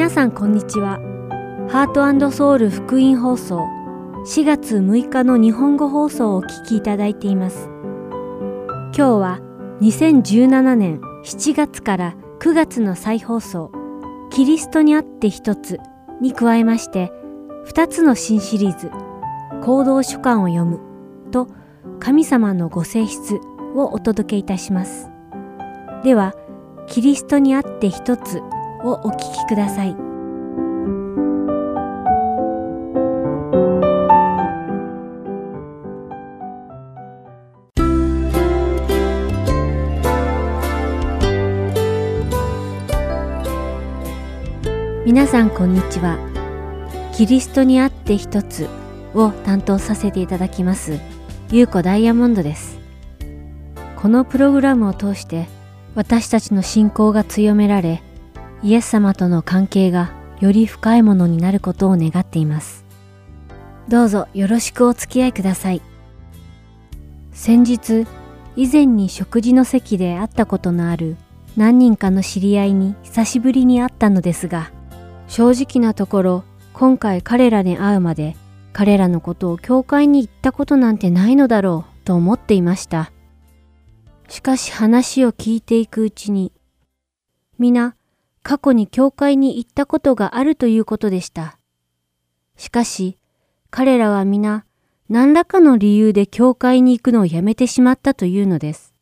皆さんこんにちは。ハートソウル福音放送4月6日の日本語放送をお聞きいただいています。今日は2017年7月から9月の再放送キリストにあって一つに加えまして2つの新シリーズ行動書簡を読むと神様のご性質をお届けいたします。では、キリストにあって一つをお聞きください。皆さんこんにちは。キリストにあって一つを担当させていただきます、ゆうこダイヤモンドです。このプログラムを通して私たちの信仰が強められ、イエス様との関係がより深いものになることを願っています。どうぞよろしくお付き合いください。先日、以前に食事の席で会ったことのある何人かの知り合いに久しぶりに会ったのですが、正直なところ、今回彼らに会うまで、彼らのことを教会に行ったことなんてないのだろうと思っていました。しかし話を聞いていくうちに、皆、過去に教会に行ったことがあるということでした。しかし、彼らは皆、何らかの理由で教会に行くのをやめてしまったというのです。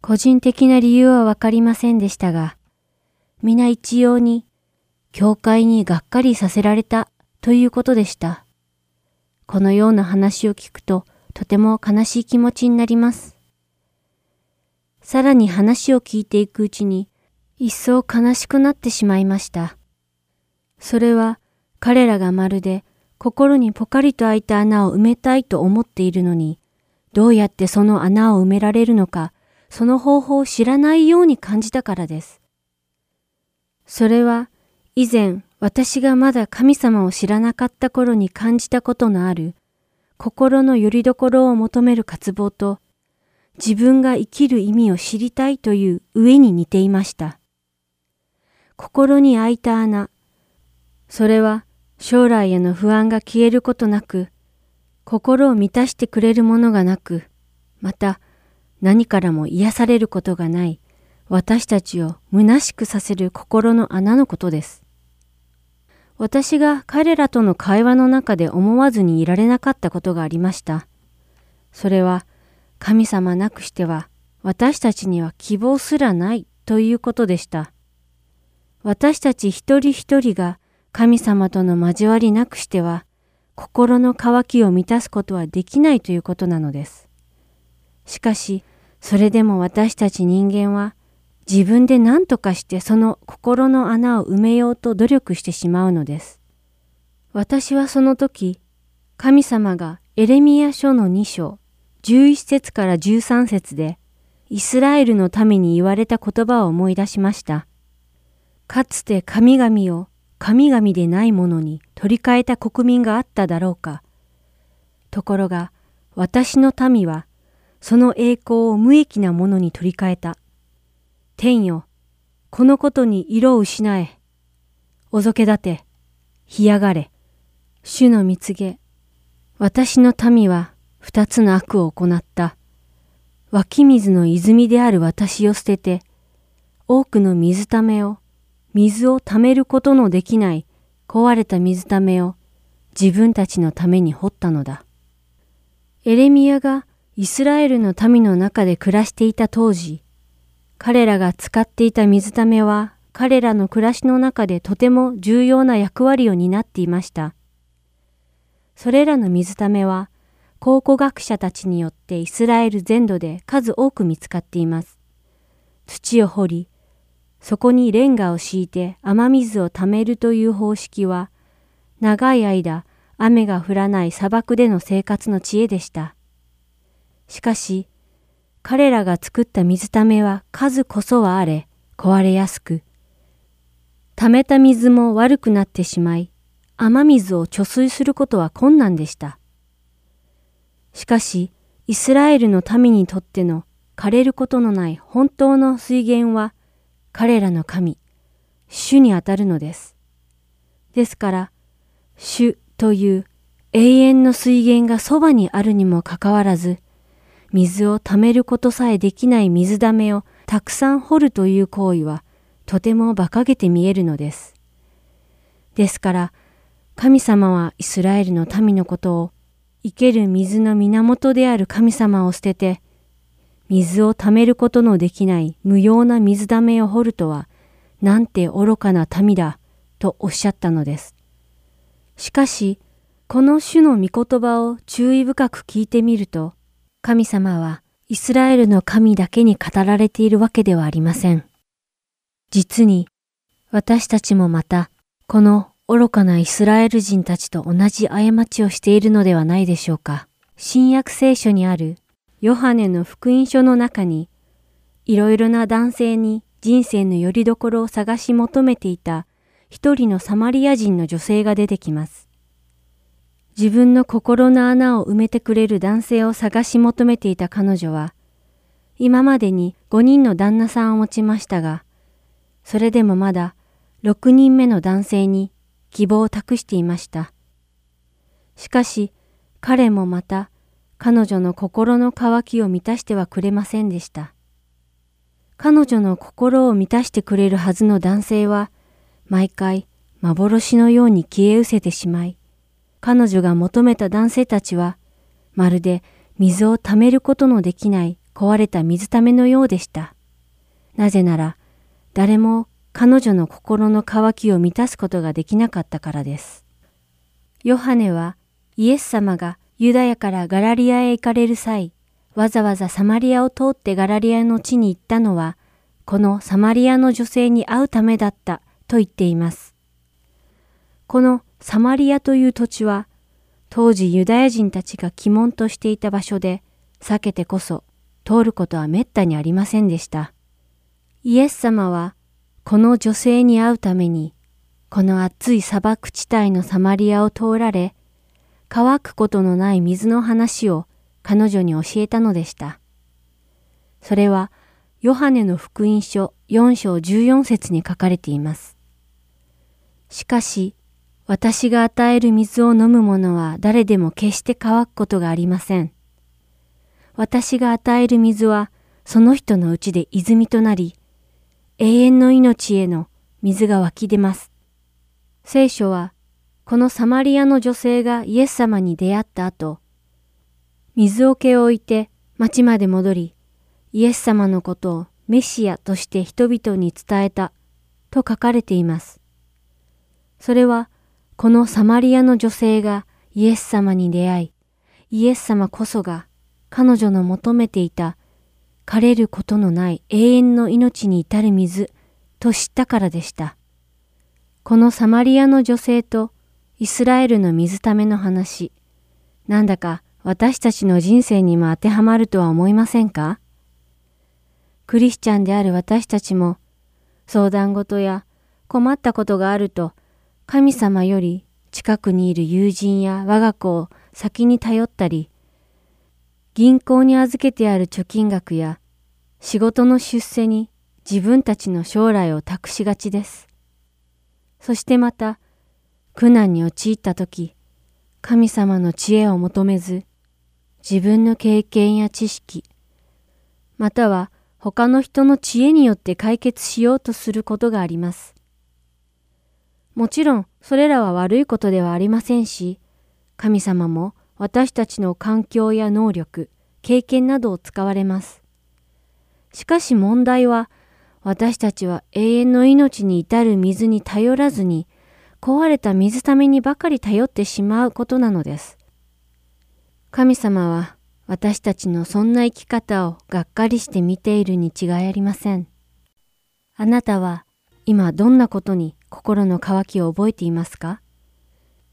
個人的な理由はわかりませんでしたが、皆一様に、教会にがっかりさせられたということでした。このような話を聞くと、とても悲しい気持ちになります。さらに話を聞いていくうちに、一層悲しくなってしまいました。それは彼らがまるで心にポカリと開いた穴を埋めたいと思っているのに、どうやってその穴を埋められるのか、その方法を知らないように感じたからです。それは以前私がまだ神様を知らなかった頃に感じたことのある心の拠り所を求める渇望と自分が生きる意味を知りたいという上に似ていました。心に開いた穴。それは将来への不安が消えることなく、心を満たしてくれるものがなく、また何からも癒されることがない私たちを虚しくさせる心の穴のことです。私が彼らとの会話の中で思わずにいられなかったことがありました。それは神様なくしては私たちには希望すらないということでした。私たち一人一人が神様との交わりなくしては心の渇きを満たすことはできないということなのです。しかし、それでも私たち人間は自分で何とかしてその心の穴を埋めようと努力してしまうのです。私はその時、神様がエレミア書の2章、11節から13節で、イスラエルの民に言われた言葉を思い出しました。かつて神々を神々でないものに取り替えた国民があっただろうか。ところが、私の民は、その栄光を無益なものに取り替えた。天よ、このことに色を失え。おぞけ立て、干上がれ。主の蜜げ。私の民は二つの悪を行った。湧き水の泉である私を捨てて、多くの水ためを、水を溜めることのできない壊れた水ためを自分たちのために掘ったのだ。エレミアがイスラエルの民の中で暮らしていた当時、彼らが使っていた水ためは彼らの暮らしの中でとても重要な役割を担っていました。それらの水ためは考古学者たちによってイスラエル全土で数多く見つかっています。土を掘り、そこにレンガを敷いて雨水を貯めるという方式は、長い間雨が降らない砂漠での生活の知恵でした。しかし、彼らが作った水ためは数こそはあれ、壊れやすく、溜めた水も悪くなってしまい、雨水を貯水することは困難でした。しかし、イスラエルの民にとっての枯れることのない本当の水源は、彼らの神、主にあたるのです。ですから、主という永遠の水源がそばにあるにもかかわらず、水を溜めることさえできない水溜めをたくさん掘るという行為は、とても馬鹿げて見えるのです。ですから、神様はイスラエルの民のことを、生ける水の源である神様を捨てて、水を溜めることのできない無用な水溜めを掘るとは、なんて愚かな民だ、とおっしゃったのです。しかし、この種の御言葉を注意深く聞いてみると、神様はイスラエルの神だけに語られているわけではありません。実に、私たちもまた、この愚かなイスラエル人たちと同じ過ちをしているのではないでしょうか。新約聖書にあるヨハネの福音書の中に、いろいろな男性に人生の拠り所を探し求めていた一人のサマリア人の女性が出てきます。自分の心の穴を埋めてくれる男性を探し求めていた彼女は、今までに5人の旦那さんを持ちましたが、それでもまだ6人目の男性に希望を託していました。しかし、彼もまた彼女の心の渇きを満たしてはくれませんでした。彼女の心を満たしてくれるはずの男性は、毎回幻のように消え失せてしまい、彼女が求めた男性たちは、まるで水を溜めることのできない壊れた水ためのようでした。なぜなら、誰も彼女の心の渇きを満たすことができなかったからです。ヨハネはイエス様がユダヤからガラリアへ行かれる際、わざわざサマリアを通ってガラリアの地に行ったのは、このサマリアの女性に会うためだったと言っています。このサマリアという土地は、当時ユダヤ人たちが鬼門としていた場所で、避けてこそ通ることは滅多にありませんでした。イエス様は、この女性に会うために、この暑い砂漠地帯のサマリアを通られ、乾くことのない水の話を彼女に教えたのでした。それは、ヨハネの福音書4章14節に書かれています。しかし、私が与える水を飲む者は誰でも決して乾くことがありません。私が与える水はその人のうちで泉となり、永遠の命への水が湧き出ます。聖書は、このサマリアの女性がイエス様に出会った後、水桶を置いて町まで戻り、イエス様のことをメシアとして人々に伝えたと書かれています。それは、このサマリアの女性がイエス様に出会い、イエス様こそが彼女の求めていた枯れることのない永遠の命に至る水と知ったからでした。このサマリアの女性とイスラエルの水ための話、なんだか私たちの人生にも当てはまるとは思いませんか？クリスチャンである私たちも相談事や困ったことがあると神様より近くにいる友人や我が子を先に頼ったり、銀行に預けてある貯金額や仕事の出世に自分たちの将来を託しがちです。そしてまた、苦難に陥った時、神様の知恵を求めず、自分の経験や知識、または他の人の知恵によって解決しようとすることがあります。もちろんそれらは悪いことではありませんし、神様も私たちの環境や能力、経験などを使われます。しかし問題は、私たちは永遠の命に至る水に頼らずに、壊れた水ためにばかり頼ってしまうことなのです。神様は私たちのそんな生き方をがっかりして見ているに違いありません。あなたは今どんなことに心の渇きを覚えていますか？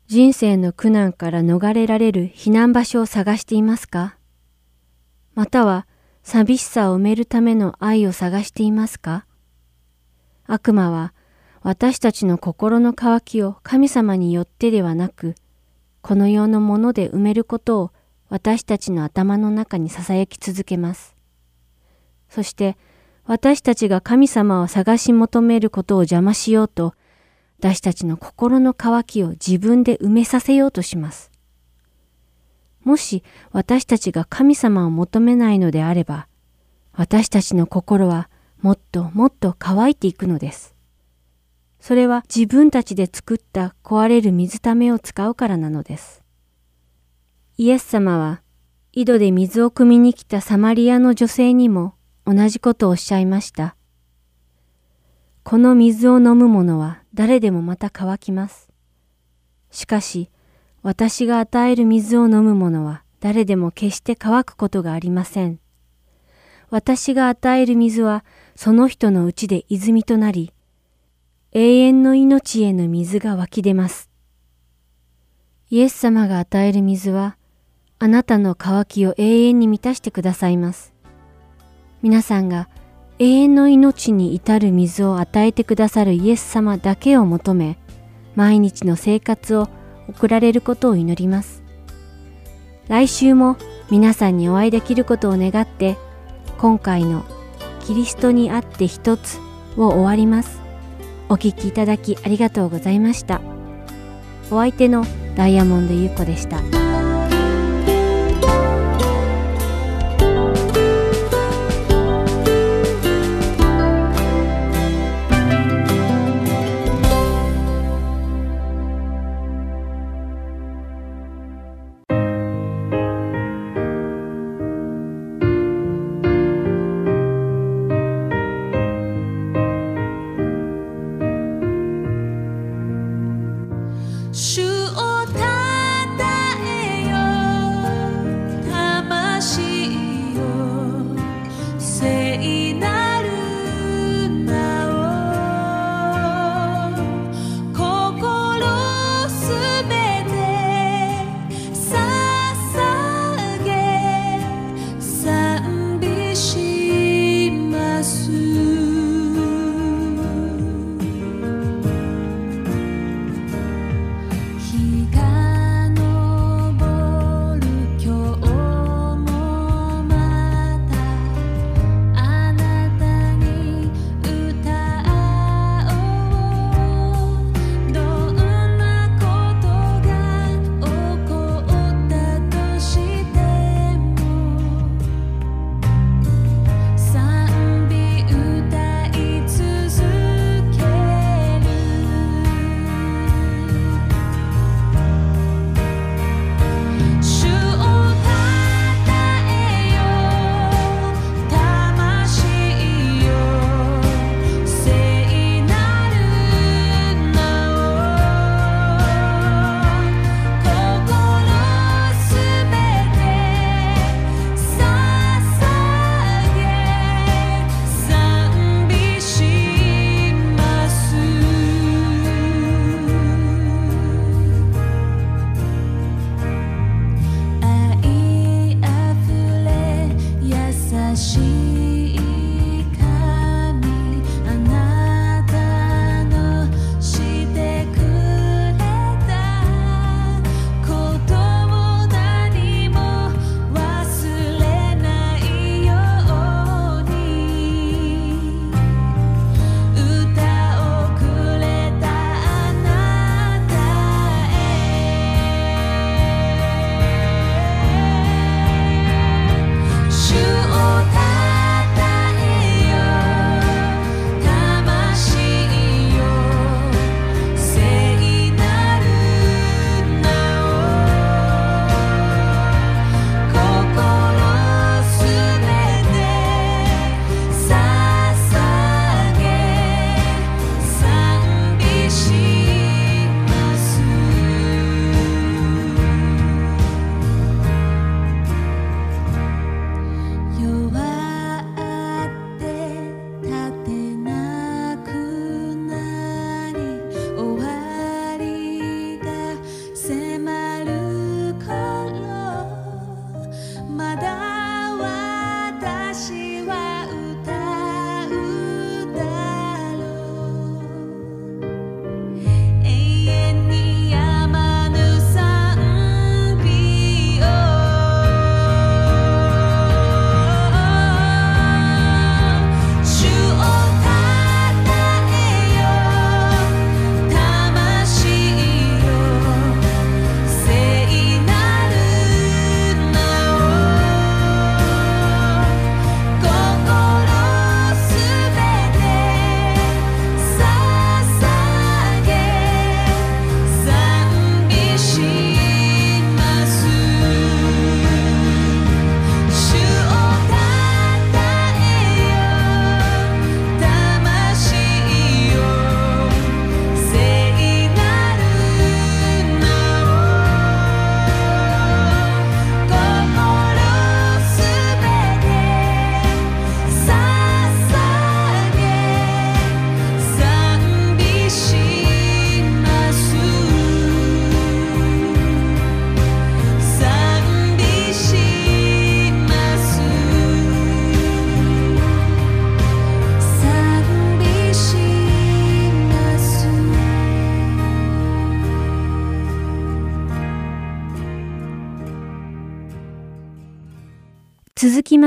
人生の苦難から逃れられる避難場所を探していますか？または寂しさを埋めるための愛を探していますか？悪魔は私たちの心の渇きを神様によってではなく、この世のもので埋めることを私たちの頭の中に囁き続けます。そして私たちが神様を探し求めることを邪魔しようと、私たちの心の渇きを自分で埋めさせようとします。もし私たちが神様を求めないのであれば、私たちの心はもっともっと乾いていくのです。それは自分たちで作った壊れる水ためを使うからなのです。イエス様は井戸で水を汲みに来たサマリアの女性にも同じことをおっしゃいました。この水を飲む者は誰でもまた乾きます。しかし、私が与える水を飲む者は誰でも決して乾くことがありません。私が与える水はその人のうちで泉となり、永遠の命への水が湧き出ます。イエス様が与える水は、あなたの渇きを永遠に満たしてくださいます。皆さんが永遠の命に至る水を与えてくださるイエス様だけを求め、毎日の生活を送られることを祈ります。来週も皆さんにお会いできることを願って、今回のキリストにあって一つを終わります。お聴きいただきありがとうございました。お相手のダイヤモンド優子でした。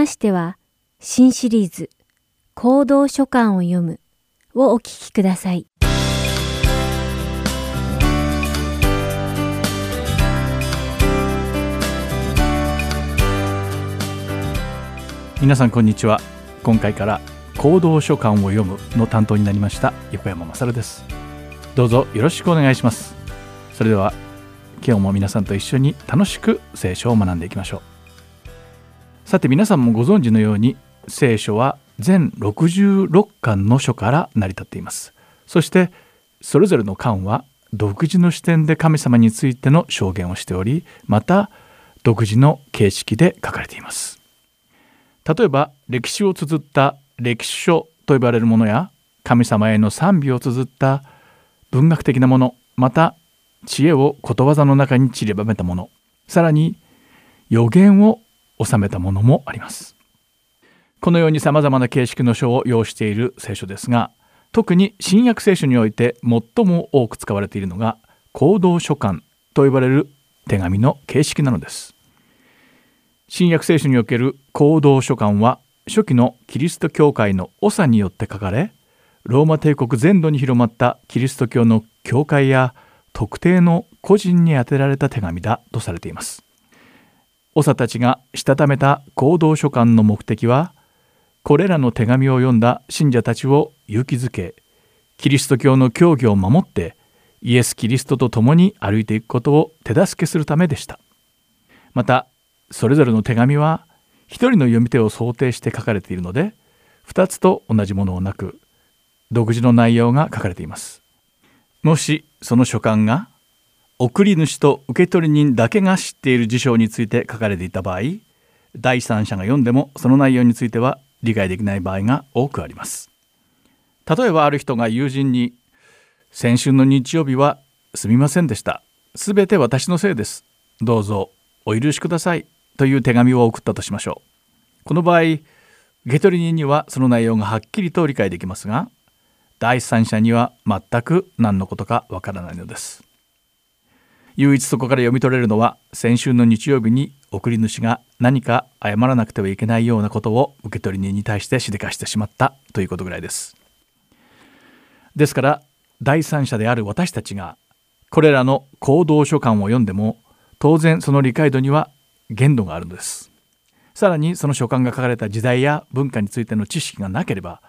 ましては、新シリーズ、行動書簡を読むをお聞きください。皆さんこんにちは。今回から行動書簡を読むの担当になりました横山勝です。どうぞよろしくお願いします。それでは今日も皆さんと一緒に楽しく聖書を学んでいきましょう。さて皆さんもご存知のように聖書は全66巻の書から成り立っています。そしてそれぞれの巻は独自の視点で神様についての証言をしておりまた独自の形式で書かれています。例えば歴史を綴った歴史書と呼ばれるものや神様への賛美を綴った文学的なものまた知恵をことわざの中に散りばめたもの。さらに予言を収めたものもあります。このようにさまざまな形式の書を要している聖書ですが特に新約聖書において最も多く使われているのが行動書簡と呼ばれる手紙の形式なのです。新約聖書における行動書簡は初期のキリスト教会の長によって書かれローマ帝国全土に広まったキリスト教の教会や特定の個人に宛てられた手紙だとされています。長たちがしたためた行動書簡の目的はこれらの手紙を読んだ信者たちを勇気づけキリスト教の教義を守ってイエス・キリストと共に歩いていくことを手助けするためでした。またそれぞれの手紙は一人の読み手を想定して書かれているので2つと同じものをなく独自の内容が書かれています。もしその書簡が送り主と受取人だけが知っている事象について書かれていた場合第三者が読んでもその内容については理解できない場合が多くあります例えばある人が友人に先週の日曜日はすみませんでしたすべて私のせいですどうぞお許しくださいという手紙を送ったとしましょう。この場合、受取人にはその内容がはっきりと理解できますが、第三者には全く何のことかわからないのです。唯一そこから読み取れるのは先週の日曜日に送り主が何か謝らなくてはいけないようなことを受け取り人に対してしでかしてしまったということぐらいです。ですから第三者である私たちがこれらの行動書簡を読んでも当然その理解度には限度があるのですさらにその書簡が書かれた時代や文化についての知識がなければ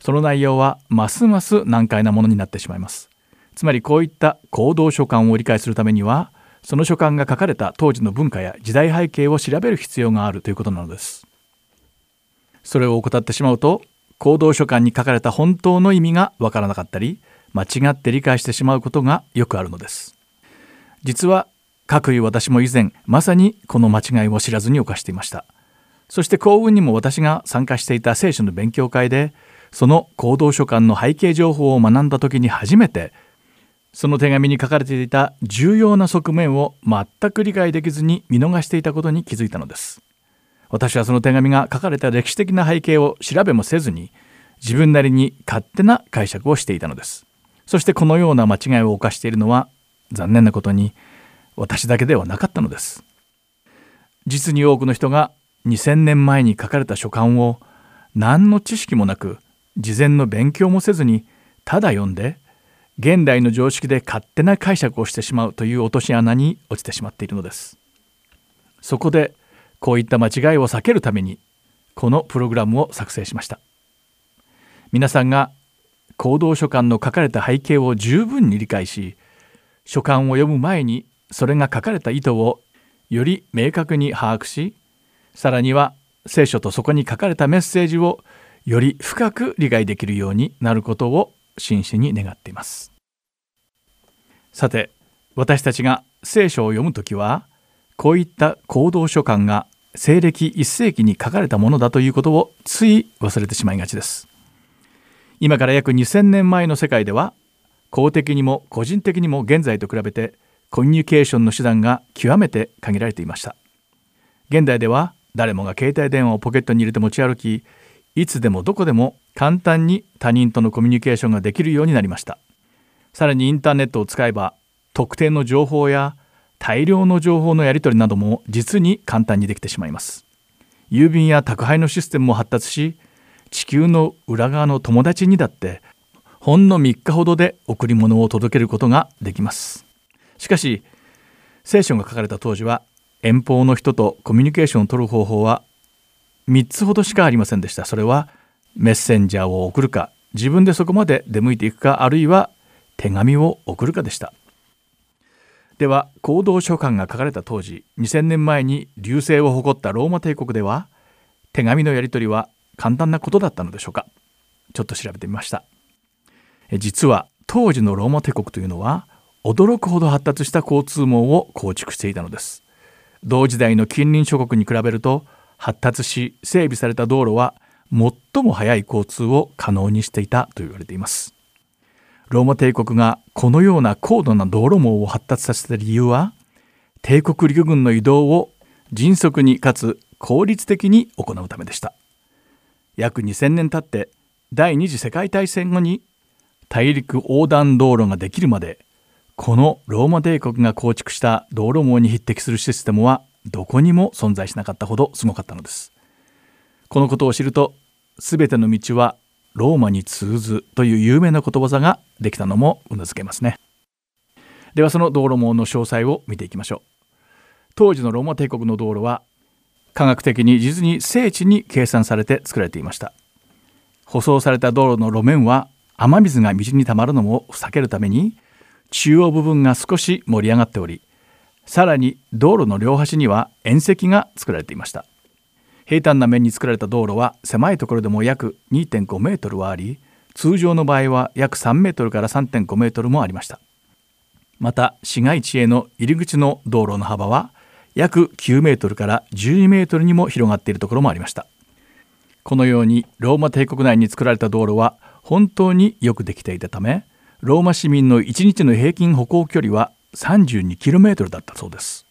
その内容はますます難解なものになってしまいますつまりこういった行動書簡を理解するためにはその書簡が書かれた当時の文化や時代背景を調べる必要があるということなのです。それを怠ってしまうと行動書簡に書かれた本当の意味がわからなかったり間違って理解してしまうことがよくあるのです。実はかくいう私も以前まさにこの間違いを知らずに犯していました。そして幸運にも私が参加していた聖書の勉強会でその行動書簡の背景情報を学んだ時に初めてその手紙に書かれていた重要な側面を全く理解できずに見逃していたことに気づいたのです。私はその手紙が書かれた歴史的な背景を調べもせずに自分なりに勝手な解釈をしていたのです。そしてこのような間違いを犯しているのは残念なことに私だけではなかったのです。実に多くの人が2000年前に書かれた書簡を何の知識もなく事前の勉強もせずにただ読んで現代の常識で勝手な解釈をしてしまうという落とし穴に落ちてしまっているのです。そこでこういった間違いを避けるためにこのプログラムを作成しました。皆さんが行動書簡の書かれた背景を十分に理解し書簡を読む前にそれが書かれた意図をより明確に把握しさらには聖書とそこに書かれたメッセージをより深く理解できるようになることを真摯に願っています。さて私たちが聖書を読むときはこういった行動書簡が西暦1世紀に書かれたものだということをつい忘れてしまいがちです。今から約2000年前の世界では公的にも個人的にも現在と比べてコミュニケーションの手段が極めて限られていました。現代では誰もが携帯電話をポケットに入れて持ち歩きいつでもどこでも簡単に他人とのコミュニケーションができるようになりました。さらにインターネットを使えば特定の情報や大量の情報のやり取りなども実に簡単にできてしまいます。郵便や宅配のシステムも発達し地球の裏側の友達にだってほんの3日ほどで贈り物を届けることができます。しかし聖書が書かれた当時は遠方の人とコミュニケーションを取る方法は3つほどしかありませんでした。それはメッセンジャーを送るか自分でそこまで出向いていくかあるいは手紙を送るかでした。では行動書簡が書かれた当時2000年前に隆盛を誇ったローマ帝国では手紙のやり取りは簡単なことだったのでしょうか。ちょっと調べてみました。実は当時のローマ帝国というのは驚くほど発達した交通網を構築していたのです。同時代の近隣諸国に比べると発達し整備された道路は最も速い交通を可能にしていたと言われています。ローマ帝国がこのような高度な道路網を発達させた理由は帝国陸軍の移動を迅速にかつ効率的に行うためでした。約2000年経って第二次世界大戦後に大陸横断道路ができるまでこのローマ帝国が構築した道路網に匹敵するシステムはどこにも存在しなかったほどすごかったのです。このことを知ると全ての道はローマに通ずという有名なことわざができたのもうなずけますね。ではその道路網の詳細を見ていきましょう。当時のローマ帝国の道路は科学的に実に精緻に計算されて作られていました。舗装された道路の路面は雨水が道にたまるのも避けるために中央部分が少し盛り上がっておりさらに道路の両端には縁石が作られていました。平坦な面に作られた道路は狭いところでも約2.5メートルはあり通常の場合は約3メートルから3.5メートルもありました。また市街地への入り口の道路の幅は約9メートルから12メートルにも広がっているところもありました。このようにローマ帝国内に作られた道路は本当によくできていたためローマ市民の1日の平均歩行距離は 32km だったそうです。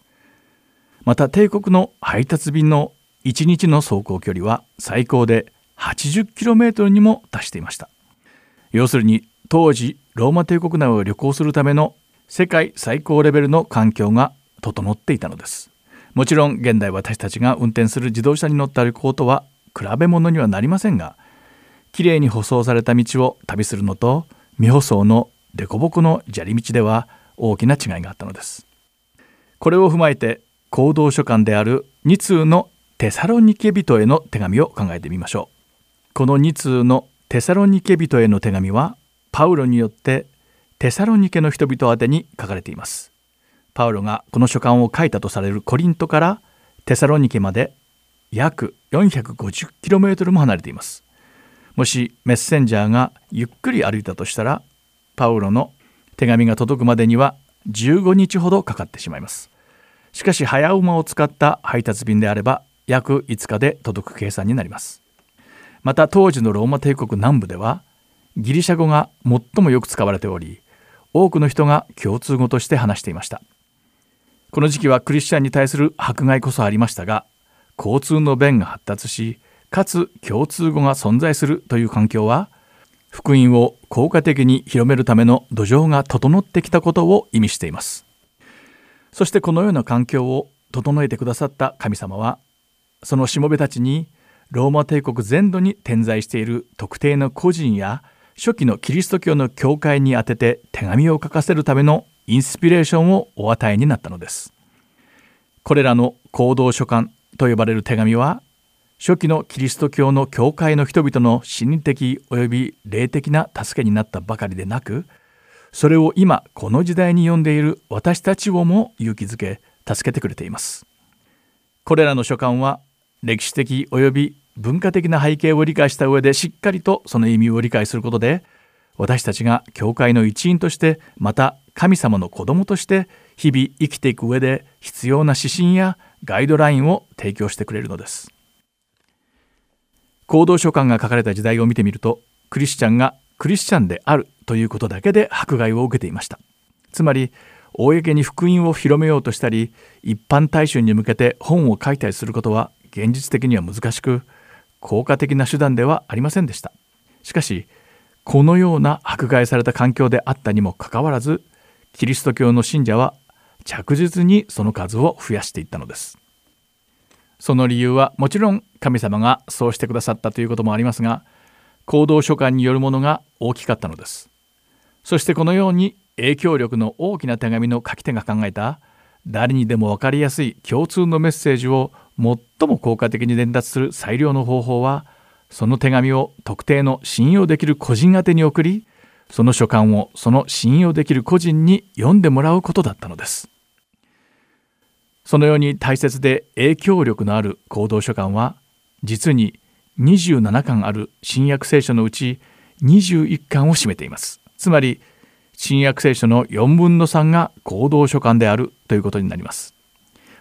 また帝国の配達便の1日の走行距離は最高で 80km にも達していました。要するに当時ローマ帝国内を旅行するための世界最高レベルの環境が整っていたのです。もちろん現代私たちが運転する自動車に乗った旅行とは比べ物にはなりませんがきれいに舗装された道を旅するのと未舗装の凸凹の砂利道では大きな違いがあったのです。これを踏まえて行動書簡である2通のテサロニケ人への手紙を考えてみましょう。この2通のテサロニケ人への手紙はパウロによってテサロニケの人々宛てに書かれています。パウロがこの書簡を書いたとされるコリントからテサロニケまで約 450km も離れています。もしメッセンジャーがゆっくり歩いたとしたらパウロの手紙が届くまでには15日ほどかかってしまいます。しかし早馬を使った配達便であれば約5日で届く計算になります。また当時のローマ帝国南部ではギリシャ語が最もよく使われており多くの人が共通語として話していました。この時期はクリスチャンに対する迫害こそありましたが交通の便が発達しかつ共通語が存在するという環境は福音を効果的に広めるための土壌が整ってきたことを意味しています。そしてこのような環境を整えてくださった神様はそのしもべたちにローマ帝国全土に点在している特定の個人や初期のキリスト教の教会に宛てて手紙を書かせるためのインスピレーションをお与えになったのです。これらの行動書簡と呼ばれる手紙は初期のキリスト教の教会の人々の心理的及び霊的な助けになったばかりでなくそれを今この時代に読んでいる私たちをも勇気づけ助けてくれています。これらの書簡は歴史的及び文化的な背景を理解した上でしっかりとその意味を理解することで私たちが教会の一員としてまた神様の子供として日々生きていく上で必要な指針やガイドラインを提供してくれるのです。行動書簡が書かれた時代を見てみるとクリスチャンがクリスチャンであるということだけで迫害を受けていました。つまり公に福音を広めようとしたり一般大衆に向けて本を書いたりすることは現実的には難しく効果的な手段ではありませんでした。しかしこのような迫害された環境であったにもかかわらずキリスト教の信者は着実にその数を増やしていったのです。その理由はもちろん神様がそうしてくださったということもありますが行動書簡によるものが大きかったのです。そしてこのように影響力の大きな手紙の書き手が考えた誰にでも分かりやすい共通のメッセージを最も効果的に伝達する最良の方法はその手紙を特定の信用できる個人宛に送りその書簡をその信用できる個人に読んでもらうことだったのです。そのように大切で影響力のある行動書簡は実に27巻ある新約聖書のうち21巻を占めています。つまり新約聖書の4分の3が行動書簡であるということになります。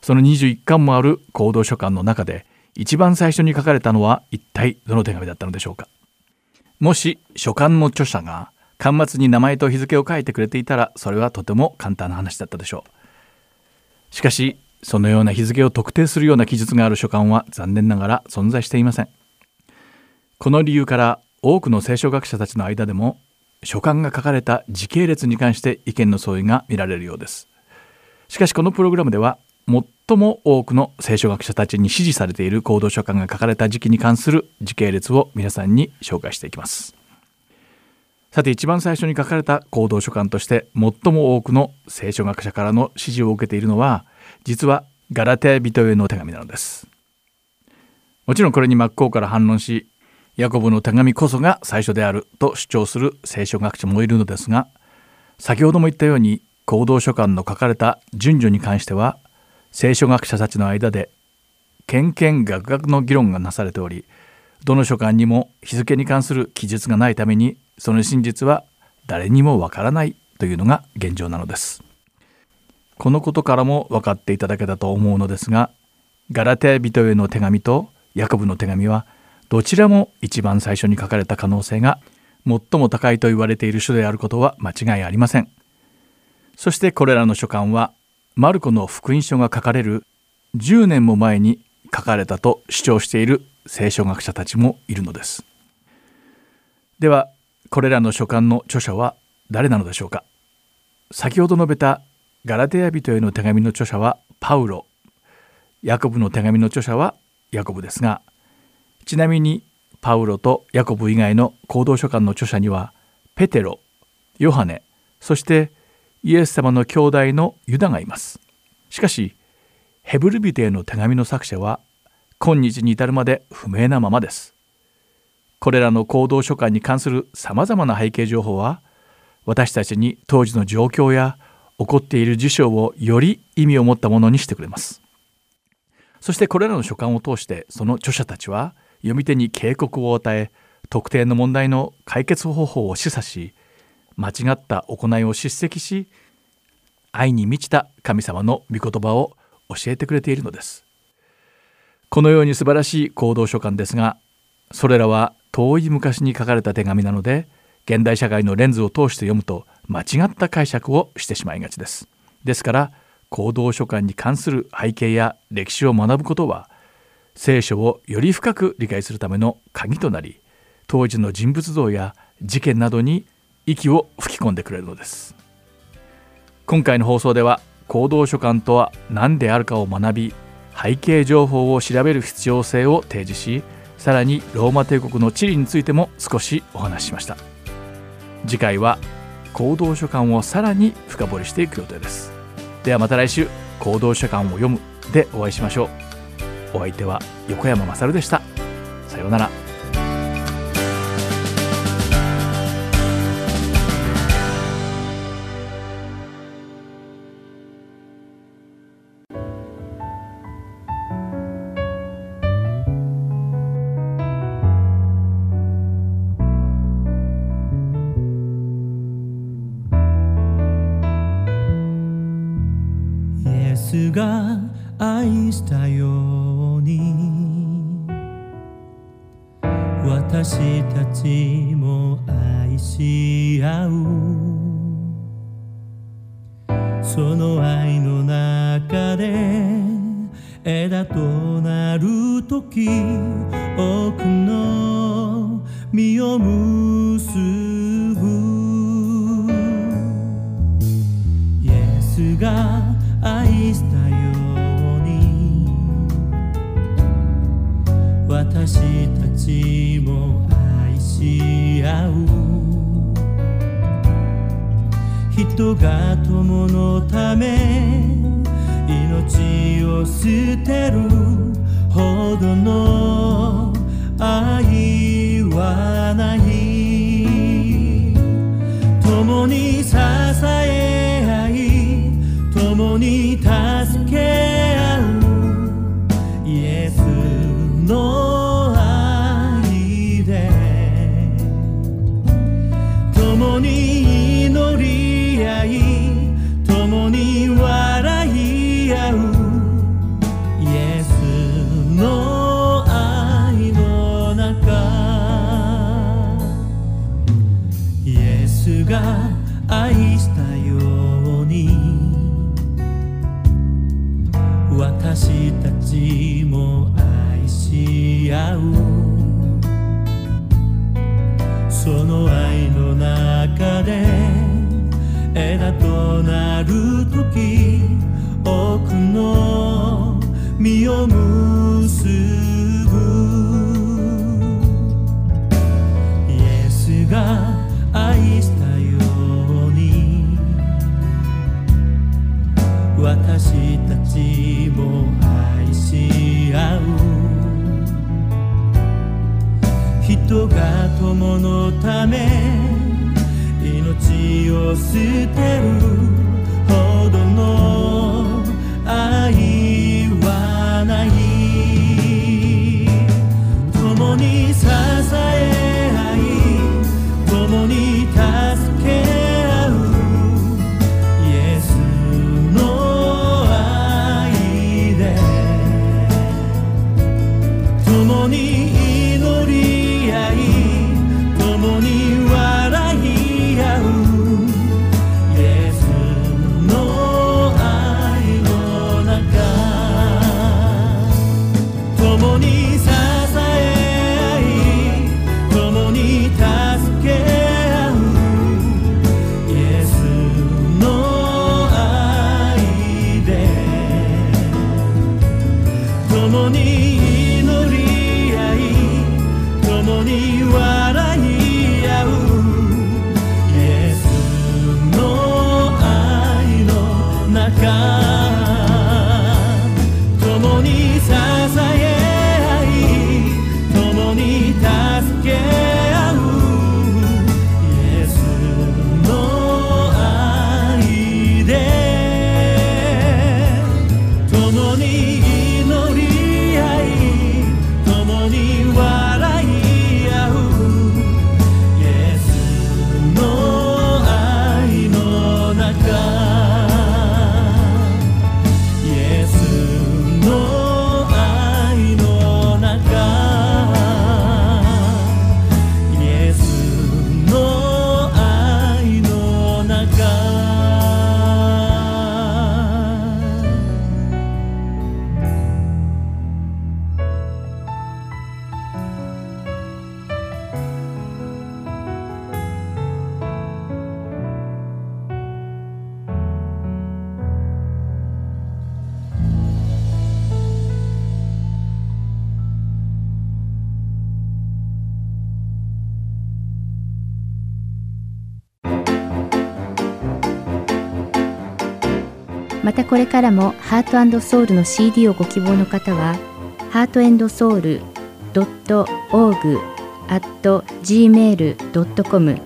その21巻もある行動書簡の中で一番最初に書かれたのは一体どの手紙だったのでしょうか。もし書簡の著者が巻末に名前と日付を書いてくれていたらそれはとても簡単な話だったでしょう。しかしそのような日付を特定するような記述がある書簡は残念ながら存在していません。この理由から多くの聖書学者たちの間でも書簡が書かれた時系列に関して意見の相違が見られるようです。しかしこのプログラムでは最も多くの聖書学者たちに支持されている行動書簡が書かれた時期に関する時系列を皆さんに紹介していきます。さて一番最初に書かれた行動書簡として最も多くの聖書学者からの支持を受けているのは実はガラテヤ人への手紙なのです。もちろんこれに真っ向から反論しヤコブの手紙こそが最初であると主張する聖書学者もいるのですが先ほども言ったように行動書簡の書かれた順序に関しては聖書学者たちの間でけ々学学の議論がなされておりどの書簡にも日付に関する記述がないためにその真実は誰にもわからないというのが現状なのです。このことからも分かっていただけたと思うのですがガラテヤ人への手紙とヤコブの手紙はどちらも一番最初に書かれた可能性が最も高いと言われている書であることは間違いありません。そしてこれらの書簡はマルコの福音書が書かれる10年も前に書かれたと主張している聖書学者たちもいるのです。ではこれらの書簡の著者は誰なのでしょうか。先ほど述べたガラテヤ人への手紙の著者はパウロ。ヤコブの手紙の著者はヤコブですがちなみにパウロとヤコブ以外の行動書簡の著者にはペテロヨハネそしてイエス様の兄弟のユダがいます。しかしヘブルビテへの手紙の作者は今日に至るまで不明なままです。これらの行動書簡に関するさまざまな背景情報は私たちに当時の状況や起こっている事象をより意味を持ったものにしてくれます。そしてこれらの書簡を通してその著者たちは読み手に警告を与え特定の問題の解決方法を示唆し間違った行いを叱責し愛に満ちた神様の御言葉を教えてくれているのです。このように素晴らしい行動書簡ですがそれらは遠い昔に書かれた手紙なので現代社会のレンズを通して読むと間違った解釈をしてしまいがちです。ですから行動書簡に関する背景や歴史を学ぶことは聖書をより深く理解するための鍵となり当時の人物像や事件などに息を吹き込んでくれるのです。今回の放送では行動書簡とは何であるかを学び背景情報を調べる必要性を提示しさらにローマ帝国の地理についても少しお話ししました。次回は行動書簡をさらに深掘りしていく予定です。ではまた来週行動書簡を読むでお会いしましょう。お相手は横山まさるでした。さようなら。が愛したように。私たちも愛し合う。その愛の中で枝となる時多くの実を結ぶ。イエスが愛したように。私たちも愛し合う。人が友のため命を捨てる。ほどの愛はない。スが愛したように。私たちも愛し合う。その愛の中で枝となる時多くの実を結ものため命を捨てるほどの愛はない。またこれからもハートソウルの CD をご希望の方は、ハートソウル .org at gmail.com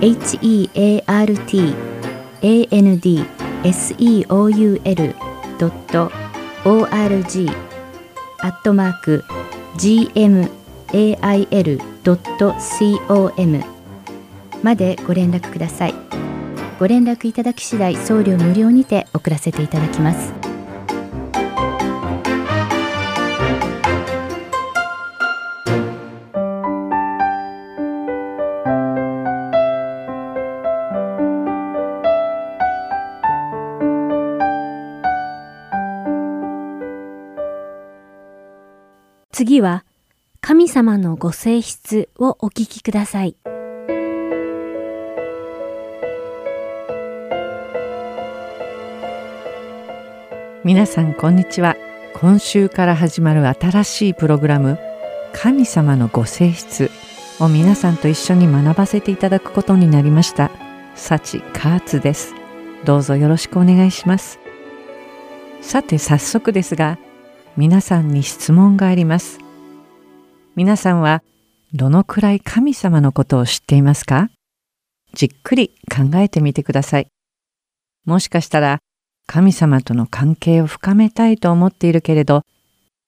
heartandseoul.org アットマーク gmail.com までご連絡ください。ご連絡いただき次第送料無料にて送らせていただきます次は神様のご性質をお聞きください。皆さんこんにちは。今週から始まる新しいプログラム神様のご性質を皆さんと一緒に学ばせていただくことになりました。幸カーツです。どうぞよろしくお願いします。さて早速ですが皆さんに質問があります。皆さんはどのくらい神様のことを知っていますか？じっくり考えてみてください。もしかしたら神様との関係を深めたいと思っているけれど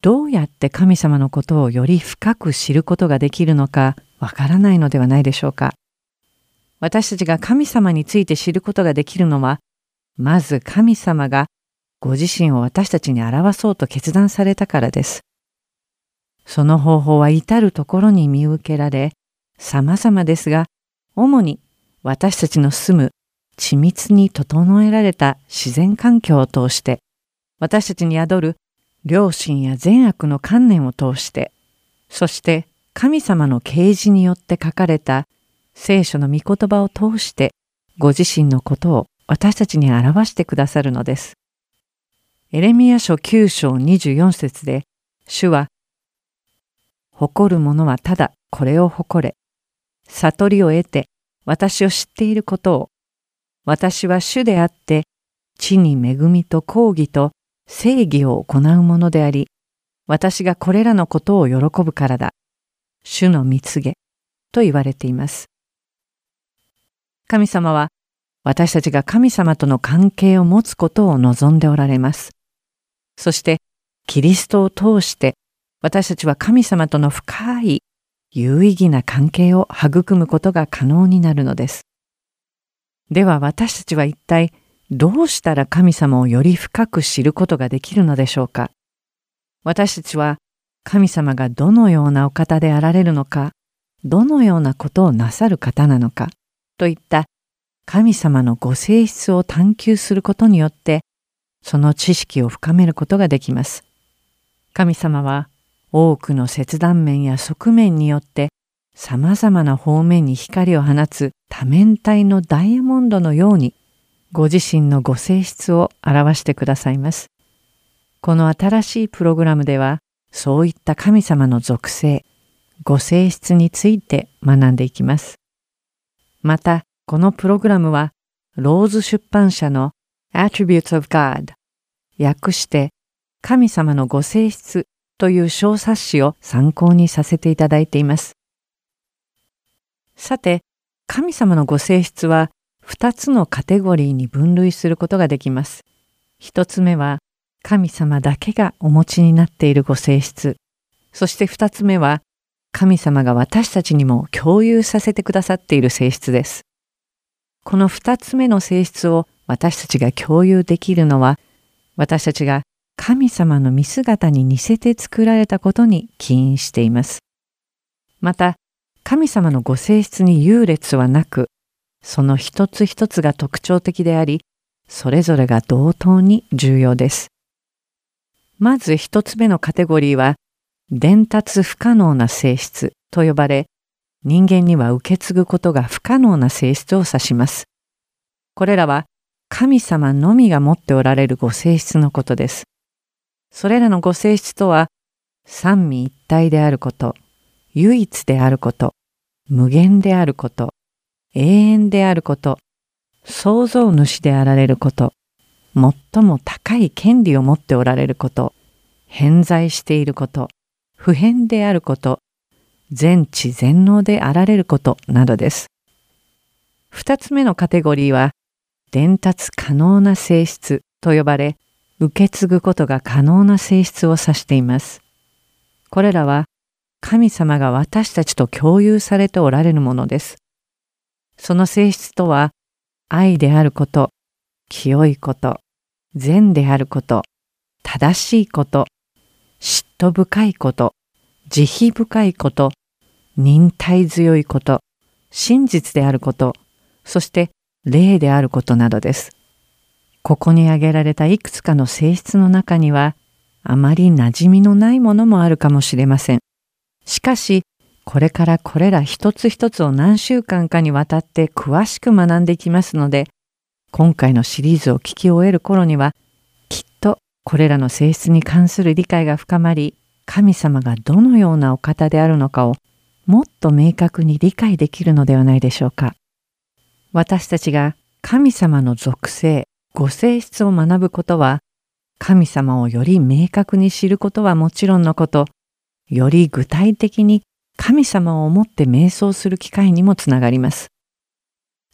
どうやって神様のことをより深く知ることができるのかわからないのではないでしょうか。私たちが神様について知ることができるのは、まず神様がご自身を私たちに表そうと決断されたからです。その方法は至るところに見受けられ、様々ですが、主に私たちの住む緻密に整えられた自然環境を通して、私たちに宿る良心や善悪の観念を通して、そして神様の啓示によって書かれた聖書の御言葉を通してご自身のことを私たちに表してくださるのです。エレミア書9章24節で主は誇る者はただこれを誇れ悟りを得て私を知っていることを私は主であって地に恵みと抗議と正義を行うものであり私がこれらのことを喜ぶからだ。主の蜜げと言われています。神様は私たちが神様との関係を持つことを望んでおられます。そしてキリストを通して私たちは神様との深い有意義な関係を育むことが可能になるのです。では私たちは一体どうしたら神様をより深く知ることができるのでしょうか？私たちは神様がどのようなお方であられるのか、どのようなことをなさる方なのか、といった神様のご性質を探求することによって、その知識を深めることができます。神様は多くの切断面や側面によって様々な方面に光を放つ多面体のダイヤモンドのようにご自身のご性質を表してくださいます。この新しいプログラムではそういった神様の属性、ご性質について学んでいきます。また、このプログラムは、ローズ出版社の Attributes of God 訳して神様のご性質という小冊子を参考にさせていただいています。さて、神様のご性質は2つのカテゴリーに分類することができます。1つ目は神様だけがお持ちになっているご性質。そして二つ目は、神様が私たちにも共有させてくださっている性質です。この二つ目の性質を私たちが共有できるのは、私たちが神様の見姿に似せて作られたことに起因しています。また、神様のご性質に優劣はなく、その一つ一つが特徴的であり、それぞれが同等に重要です。まず一つ目のカテゴリーは、伝達不可能な性質と呼ばれ、人間には受け継ぐことが不可能な性質を指します。これらは神様のみが持っておられるご性質のことです。それらのご性質とは、三位一体であること、唯一であること、無限であること、永遠であること、創造主であられること、最も高い権利を持っておられること、偏在していること、普遍であること、全知全能であられることなどです。二つ目のカテゴリーは、伝達可能な性質と呼ばれ、受け継ぐことが可能な性質を指しています。これらは、神様が私たちと共有されておられるものです。その性質とは、愛であること、清いこと、善であること、正しいこと、嫉妬深いこと、慈悲深いこと、忍耐強いこと、真実であること、そして霊であることなどです。ここに挙げられたいくつかの性質の中には、あまり馴染みのないものもあるかもしれません。しかし、これからこれら一つ一つを何週間かにわたって詳しく学んでいきますので、今回のシリーズを聞き終える頃には、きっとこれらの性質に関する理解が深まり、神様がどのようなお方であるのかをもっと明確に理解できるのではないでしょうか。私たちが神様の属性、ご性質を学ぶことは、神様をより明確に知ることはもちろんのこと、より具体的に神様を思って瞑想する機会にもつながります。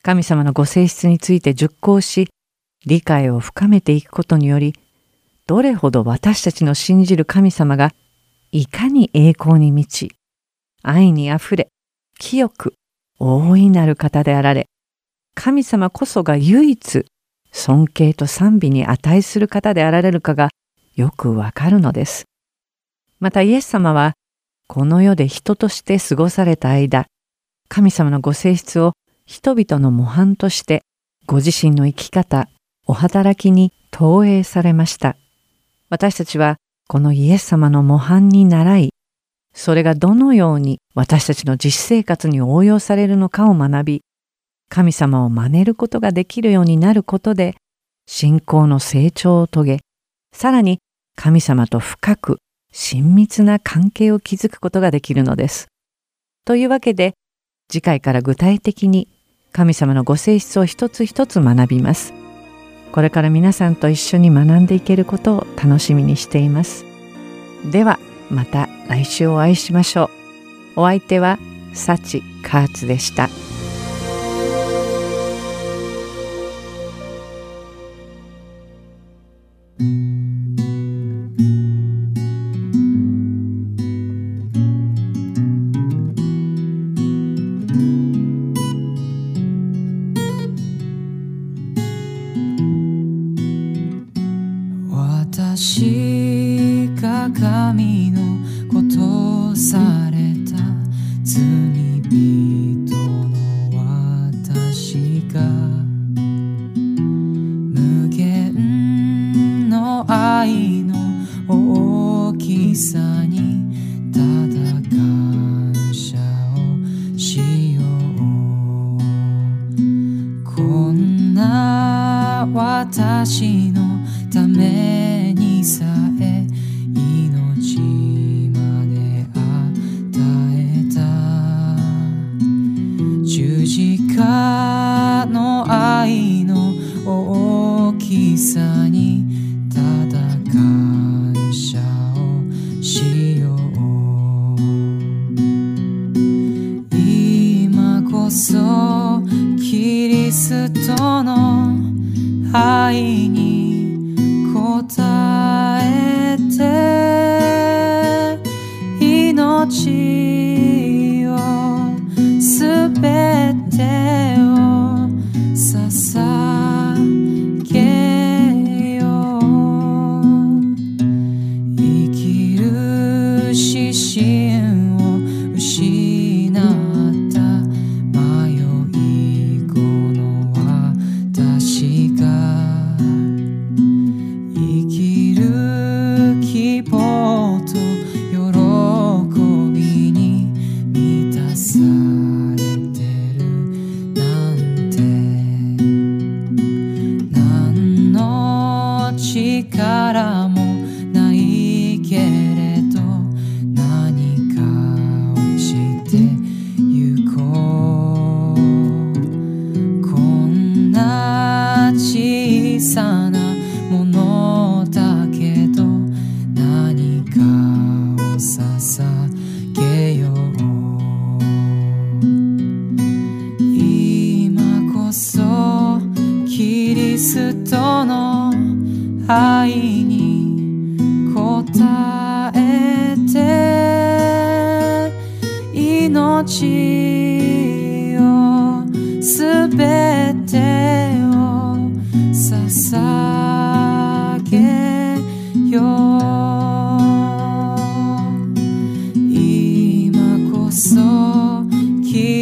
神様のご性質について熟考し、理解を深めていくことにより、どれほど私たちの信じる神様がいかに栄光に満ち、愛にあふれ、清く、大いなる方であられ、神様こそが唯一尊敬と賛美に値する方であられるかがよくわかるのです。またイエス様は、この世で人として過ごされた間、神様のご性質を人々の模範として、ご自身の生き方、お働きに投影されました。私たちは、このイエス様の模範に倣い、それがどのように私たちの実生活に応用されるのかを学び、神様を真似ることができるようになることで、信仰の成長を遂げ、さらに神様と深く親密な関係を築くことができるのです。というわけで、次回から具体的に神様のご性質を一つ一つ学びます。これから皆さんと一緒に学んでいけることを楽しみにしています。では、また来週お会いしましょう。お相手は、サチ・カーツでした。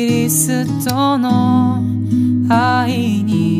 リストの愛に